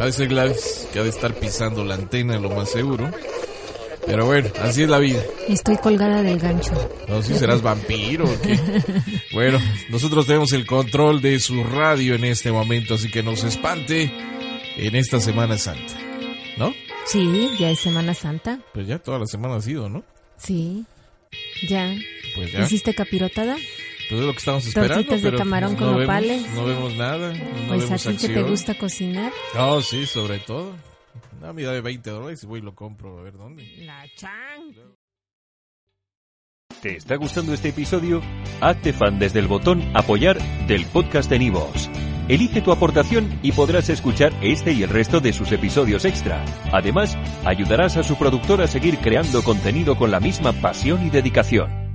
A veces Gladys, que ha de estar pisando la antena, lo más seguro. Pero bueno, así es la vida. Estoy colgada del gancho. No si serás vampiro o qué. Bueno, nosotros tenemos el control de su radio en este momento, así que no se espante en esta Semana Santa. ¿No? Sí, ya es Semana Santa. Pues ya toda la semana ha sido, ¿no? Sí, ya. Pues ya. ¿Hiciste capirotada? Pues es lo que estamos esperando. Tortitas de pero camarón pues, con no nopales. Vemos, no vemos nada. No pues a vemos ti que te gusta cocinar. Oh, sí, sobre todo. Una medida de 20 dólares y voy y lo compro, a ver dónde. La chan. ¿Te está gustando este episodio? Hazte fan desde el botón Apoyar del podcast de Nivos. Elige tu aportación y podrás escuchar este y el resto de sus episodios extra. Además, ayudarás a su productor a seguir creando contenido con la misma pasión y dedicación.